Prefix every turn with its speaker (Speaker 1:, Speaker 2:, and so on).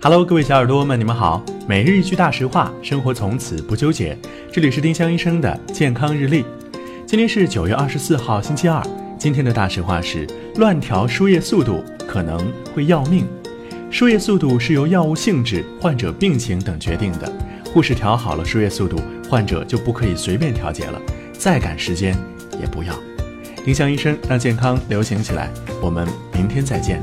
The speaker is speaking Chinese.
Speaker 1: Hello，各位小耳朵们，你们好。每日一句大实话，生活从此不纠结。这里是丁香医生的健康日历。今天是九月二十四号，星期二。今天的大实话是：乱调输液速度可能会要命。输液速度是由药物性质、患者病情等决定的。护士调好了输液速度，患者就不可以随便调节了，再赶时间也不要。丁香医生让健康流行起来。我们明天再见。